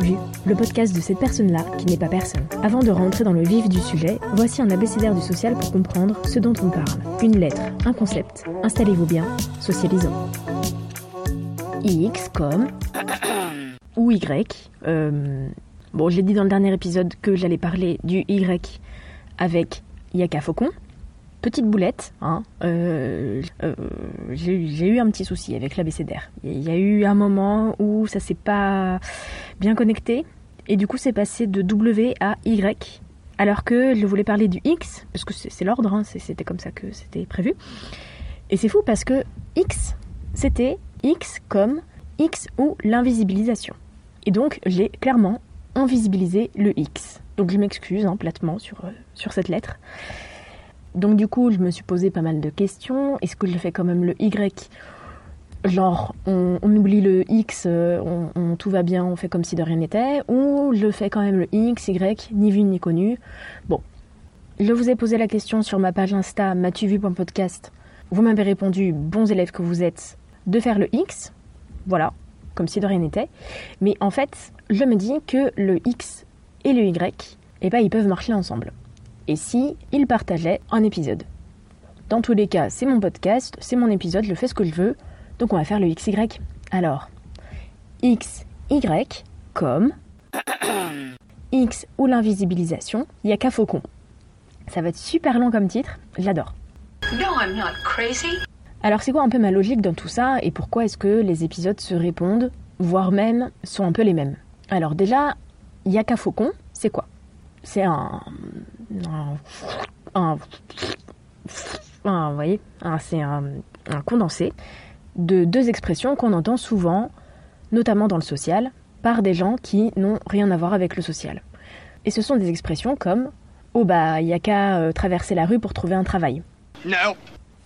Vu Le podcast de cette personne-là qui n'est pas personne. Avant de rentrer dans le vif du sujet, voici un abécédaire du social pour comprendre ce dont on parle. Une lettre, un concept. Installez-vous bien, socialisons. X comme ou Y. Euh, bon, j'ai dit dans le dernier épisode que j'allais parler du Y avec Yaka Faucon. Petite boulette, hein, euh, euh, j'ai eu un petit souci avec l'abécédaire. Il y a eu un moment où ça s'est pas bien connecté et du coup c'est passé de W à Y alors que je voulais parler du X parce que c'est l'ordre, hein, c'était comme ça que c'était prévu. Et c'est fou parce que X c'était X comme X ou l'invisibilisation. Et donc j'ai clairement invisibilisé le X. Donc je m'excuse hein, platement sur, sur cette lettre. Donc du coup, je me suis posé pas mal de questions. Est-ce que je fais quand même le Y? Genre, on, oublie le X, euh, on, tout va bien, on fait comme si de rien n'était. Ou je fais quand même le X, Y, ni vu ni connu. Bon. Je vous ai posé la question sur ma page Insta, m'as-tu vu podcast Vous m'avez répondu, bons élèves que vous êtes, de faire le X. Voilà, comme si de rien n'était. Mais en fait, je me dis que le X et le Y, eh ben, ils peuvent marcher ensemble et si il partageait un épisode. Dans tous les cas, c'est mon podcast, c'est mon épisode, je fais ce que je veux, donc on va faire le XY. Alors, XY comme X ou l'invisibilisation, il n'y a qu'à faucon. Ça va être super long comme titre, j'adore. Alors c'est quoi un peu ma logique dans tout ça et pourquoi est-ce que les épisodes se répondent, voire même sont un peu les mêmes? Alors déjà, Yaka Faucon, c'est quoi? C'est un, un, vous voyez, c'est un, condensé de deux expressions qu'on entend souvent, notamment dans le social, par des gens qui n'ont rien à voir avec le social. Et ce sont des expressions comme Oh bah, il y a qu'à euh, traverser la rue pour trouver un travail. Non.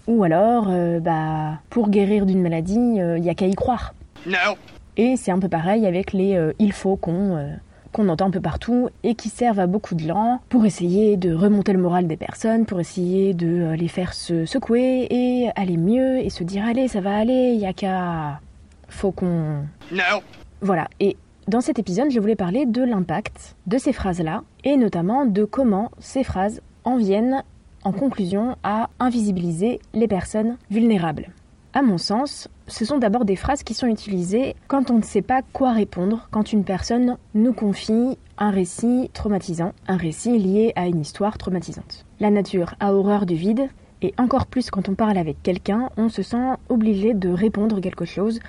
Ou alors, euh, bah, pour guérir d'une maladie, il euh, y a qu'à y croire. Non. Et c'est un peu pareil avec les il faut qu'on qu'on entend un peu partout et qui servent à beaucoup de gens pour essayer de remonter le moral des personnes, pour essayer de euh, les faire se secouer et aller mieux et se dire allez ça va aller, y a qu'à... Faut qu'on... Non Voilà, et dans cet épisode je voulais parler de l'impact de ces phrases-là et notamment de comment ces phrases en viennent en conclusion à invisibiliser les personnes vulnérables. À mon sens, ce sont d'abord des phrases qui sont utilisées quand on ne sait pas quoi répondre, quand une personne nous confie un récit traumatisant, un récit lié à une histoire traumatisante. La nature a horreur du vide, et encore plus quand on parle avec quelqu'un, on se sent obligé de répondre quelque chose,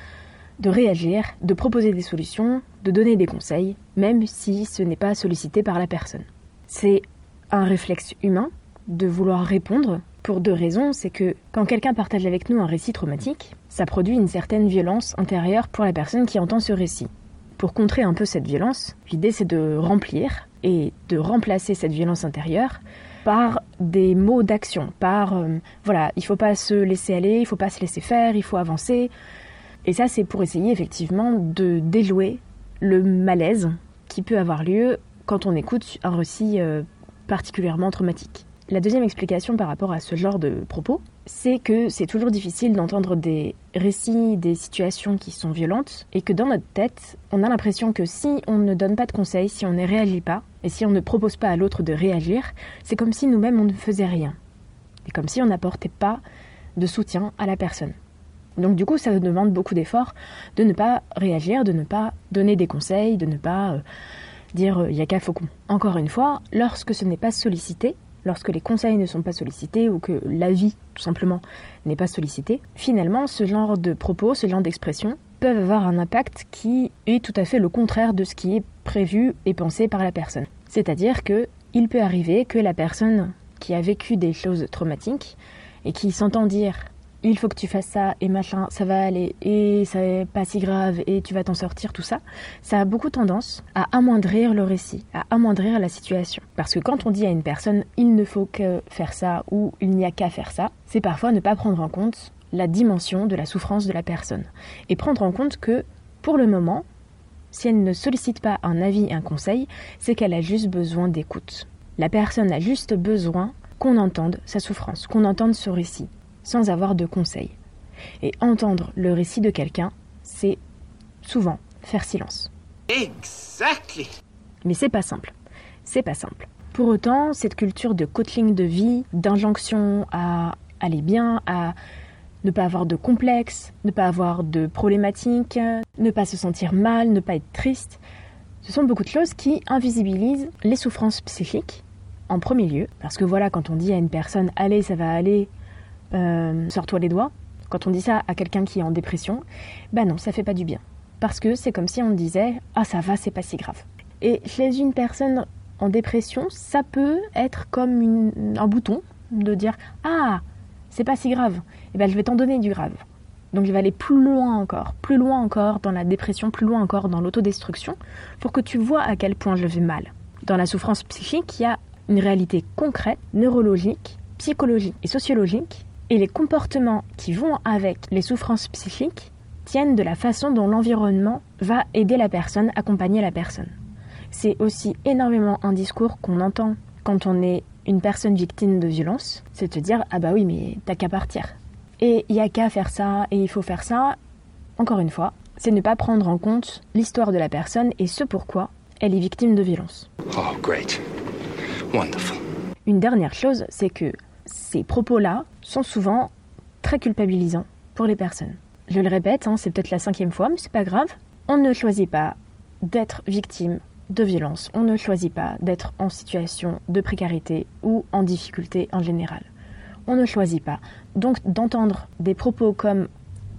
de réagir, de proposer des solutions, de donner des conseils, même si ce n'est pas sollicité par la personne. C'est un réflexe humain de vouloir répondre pour deux raisons. C'est que quand quelqu'un partage avec nous un récit traumatique, ça produit une certaine violence intérieure pour la personne qui entend ce récit. Pour contrer un peu cette violence, l'idée c'est de remplir et de remplacer cette violence intérieure par des mots d'action, par euh, voilà, il faut pas se laisser aller, il faut pas se laisser faire, il faut avancer. Et ça c'est pour essayer effectivement de déjouer le malaise qui peut avoir lieu quand on écoute un récit euh, particulièrement traumatique. La deuxième explication par rapport à ce genre de propos, c'est que c'est toujours difficile d'entendre des récits, des situations qui sont violentes, et que dans notre tête, on a l'impression que si on ne donne pas de conseils, si on ne réagit pas, et si on ne propose pas à l'autre de réagir, c'est comme si nous-mêmes on ne faisait rien. Et comme si on n'apportait pas de soutien à la personne. Donc du coup, ça demande beaucoup d'efforts de ne pas réagir, de ne pas donner des conseils, de ne pas euh, dire euh, yaka faucon. Encore une fois, lorsque ce n'est pas sollicité, lorsque les conseils ne sont pas sollicités ou que l'avis, tout simplement, n'est pas sollicité, finalement, ce genre de propos, ce genre d'expressions peuvent avoir un impact qui est tout à fait le contraire de ce qui est prévu et pensé par la personne. C'est-à-dire que il peut arriver que la personne qui a vécu des choses traumatiques et qui s'entend dire il faut que tu fasses ça et machin, ça va aller et ça n'est pas si grave et tu vas t'en sortir, tout ça, ça a beaucoup tendance à amoindrir le récit, à amoindrir la situation. Parce que quand on dit à une personne il ne faut que faire ça ou il n'y a qu'à faire ça, c'est parfois ne pas prendre en compte la dimension de la souffrance de la personne et prendre en compte que pour le moment, si elle ne sollicite pas un avis, un conseil, c'est qu'elle a juste besoin d'écoute. La personne a juste besoin qu'on entende sa souffrance, qu'on entende ce récit sans avoir de conseils. Et entendre le récit de quelqu'un, c'est souvent faire silence. Exactly. Mais c'est pas simple. C'est pas simple. Pour autant, cette culture de coaching de vie, d'injonction à aller bien, à ne pas avoir de complexe, ne pas avoir de problématiques, ne pas se sentir mal, ne pas être triste, ce sont beaucoup de choses qui invisibilisent les souffrances psychiques en premier lieu. Parce que voilà, quand on dit à une personne allez, ça va aller, euh, sors-toi les doigts, quand on dit ça à quelqu'un qui est en dépression, ben non, ça fait pas du bien. Parce que c'est comme si on disait ah ça va, c'est pas si grave. Et chez une personne en dépression, ça peut être comme un bouton de dire ah c'est pas si grave. Et eh ben je vais t'en donner du grave. Donc je vais aller plus loin encore, plus loin encore dans la dépression, plus loin encore dans l'autodestruction, pour que tu vois à quel point je vais mal. Dans la souffrance psychique, il y a une réalité concrète, neurologique, psychologique et sociologique et les comportements qui vont avec les souffrances psychiques tiennent de la façon dont l'environnement va aider la personne, accompagner la personne. C'est aussi énormément un discours qu'on entend quand on est une personne victime de violence, c'est de dire ah bah oui mais t'as qu'à partir. Et il y a qu'à faire ça et il faut faire ça. Encore une fois, c'est ne pas prendre en compte l'histoire de la personne et ce pourquoi elle est victime de violence. Oh great. Wonderful. Une dernière chose, c'est que ces propos-là sont souvent très culpabilisants pour les personnes. Je le répète, hein, c'est peut-être la cinquième fois, mais c'est pas grave. On ne choisit pas d'être victime de violence. On ne choisit pas d'être en situation de précarité ou en difficulté en général. On ne choisit pas. Donc d'entendre des propos comme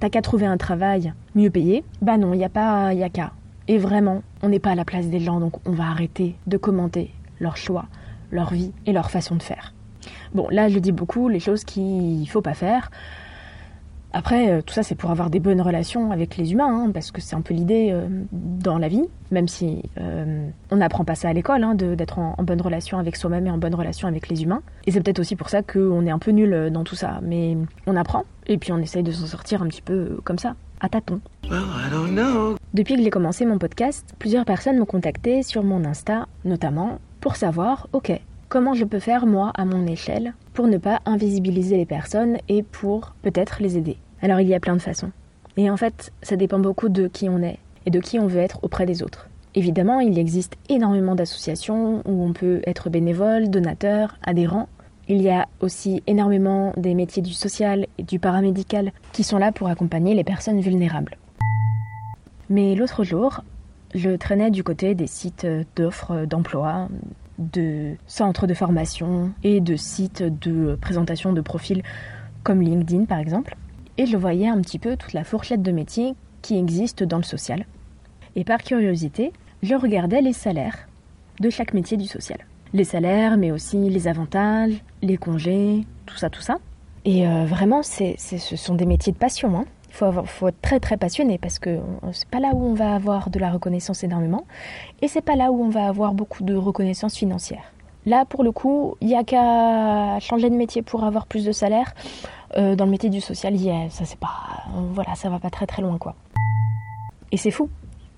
t'as qu'à trouver un travail mieux payé, bah non, il a pas, y a qu'à. Et vraiment, on n'est pas à la place des gens, donc on va arrêter de commenter leurs choix, leur vie et leur façon de faire. Bon, là, je dis beaucoup les choses qu'il ne faut pas faire. Après, euh, tout ça, c'est pour avoir des bonnes relations avec les humains, hein, parce que c'est un peu l'idée euh, dans la vie, même si euh, on n'apprend pas ça à l'école, hein, d'être en, bonne relation avec soi-même et en bonne relation avec les humains. Et c'est peut-être aussi pour ça qu'on est un peu nul dans tout ça. Mais on apprend, et puis on essaye de s'en sortir un petit peu comme ça, à tâtons. Depuis que j'ai commencé mon podcast, plusieurs personnes m'ont contacté sur mon Insta, notamment, pour savoir, ok, comment je peux faire moi à mon échelle pour ne pas invisibiliser les personnes et pour peut-être les aider. Alors il y a plein de façons. Et en fait, ça dépend beaucoup de qui on est et de qui on veut être auprès des autres. Évidemment, il existe énormément d'associations où on peut être bénévole, donateur, adhérent. Il y a aussi énormément des métiers du social et du paramédical qui sont là pour accompagner les personnes vulnérables. Mais l'autre jour, je traînais du côté des sites d'offres d'emploi, de centres de formation et de sites de présentation de profils comme LinkedIn par exemple. Et je voyais un petit peu toute la fourchette de métiers qui existe dans le social. Et par curiosité, je regardais les salaires de chaque métier du social. Les salaires, mais aussi les avantages, les congés, tout ça, tout ça. Et euh, vraiment, ce sont des métiers de passion. Hein. Il faut, être très très passionné parce que c'est pas là où on va avoir de la reconnaissance énormément et c'est pas là où on va avoir beaucoup de reconnaissance financière. Là, pour le coup, il n'y a qu'à changer de métier pour avoir plus de salaire. Euh, dans le métier du social, ça c'est pas, voilà, ça va pas très très loin quoi. Et c'est fou.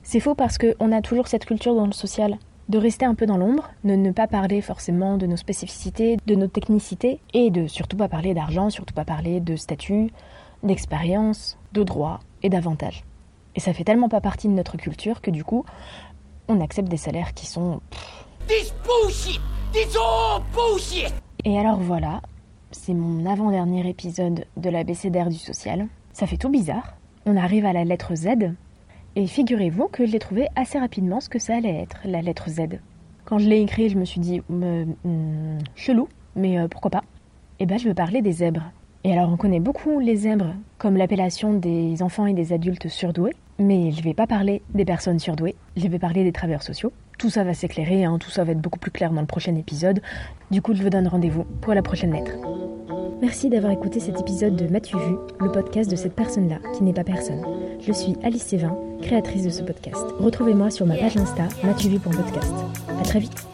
C'est fou parce qu'on a toujours cette culture dans le social de rester un peu dans l'ombre, de ne pas parler forcément de nos spécificités, de nos technicités, et de surtout pas parler d'argent, surtout pas parler de statut, d'expérience, de droits et d'avantages. Et ça fait tellement pas partie de notre culture que du coup, on accepte des salaires qui sont... Et alors voilà, c'est mon avant-dernier épisode de la BCDR du social. Ça fait tout bizarre. On arrive à la lettre Z. Et figurez-vous que je l'ai trouvé assez rapidement ce que ça allait être, la lettre Z. Quand je l'ai écrit, je me suis dit, hmm, chelou, mais euh, pourquoi pas Eh ben, je veux parler des zèbres. Et alors on connaît beaucoup les zèbres comme l'appellation des enfants et des adultes surdoués, Mais je vais pas parler des personnes surdouées, je vais parler des travailleurs sociaux. Tout ça va s'éclairer, hein, tout ça va être beaucoup plus clair dans le prochain épisode. Du coup, je vous donne rendez-vous pour la prochaine lettre. Merci d'avoir écouté cet épisode de M'as-tu vu, le podcast de cette personne-là qui n'est pas personne. Je suis Alice Sévin, créatrice de ce podcast. Retrouvez-moi sur ma page Insta, M'as-tu vu pour podcast. À très vite.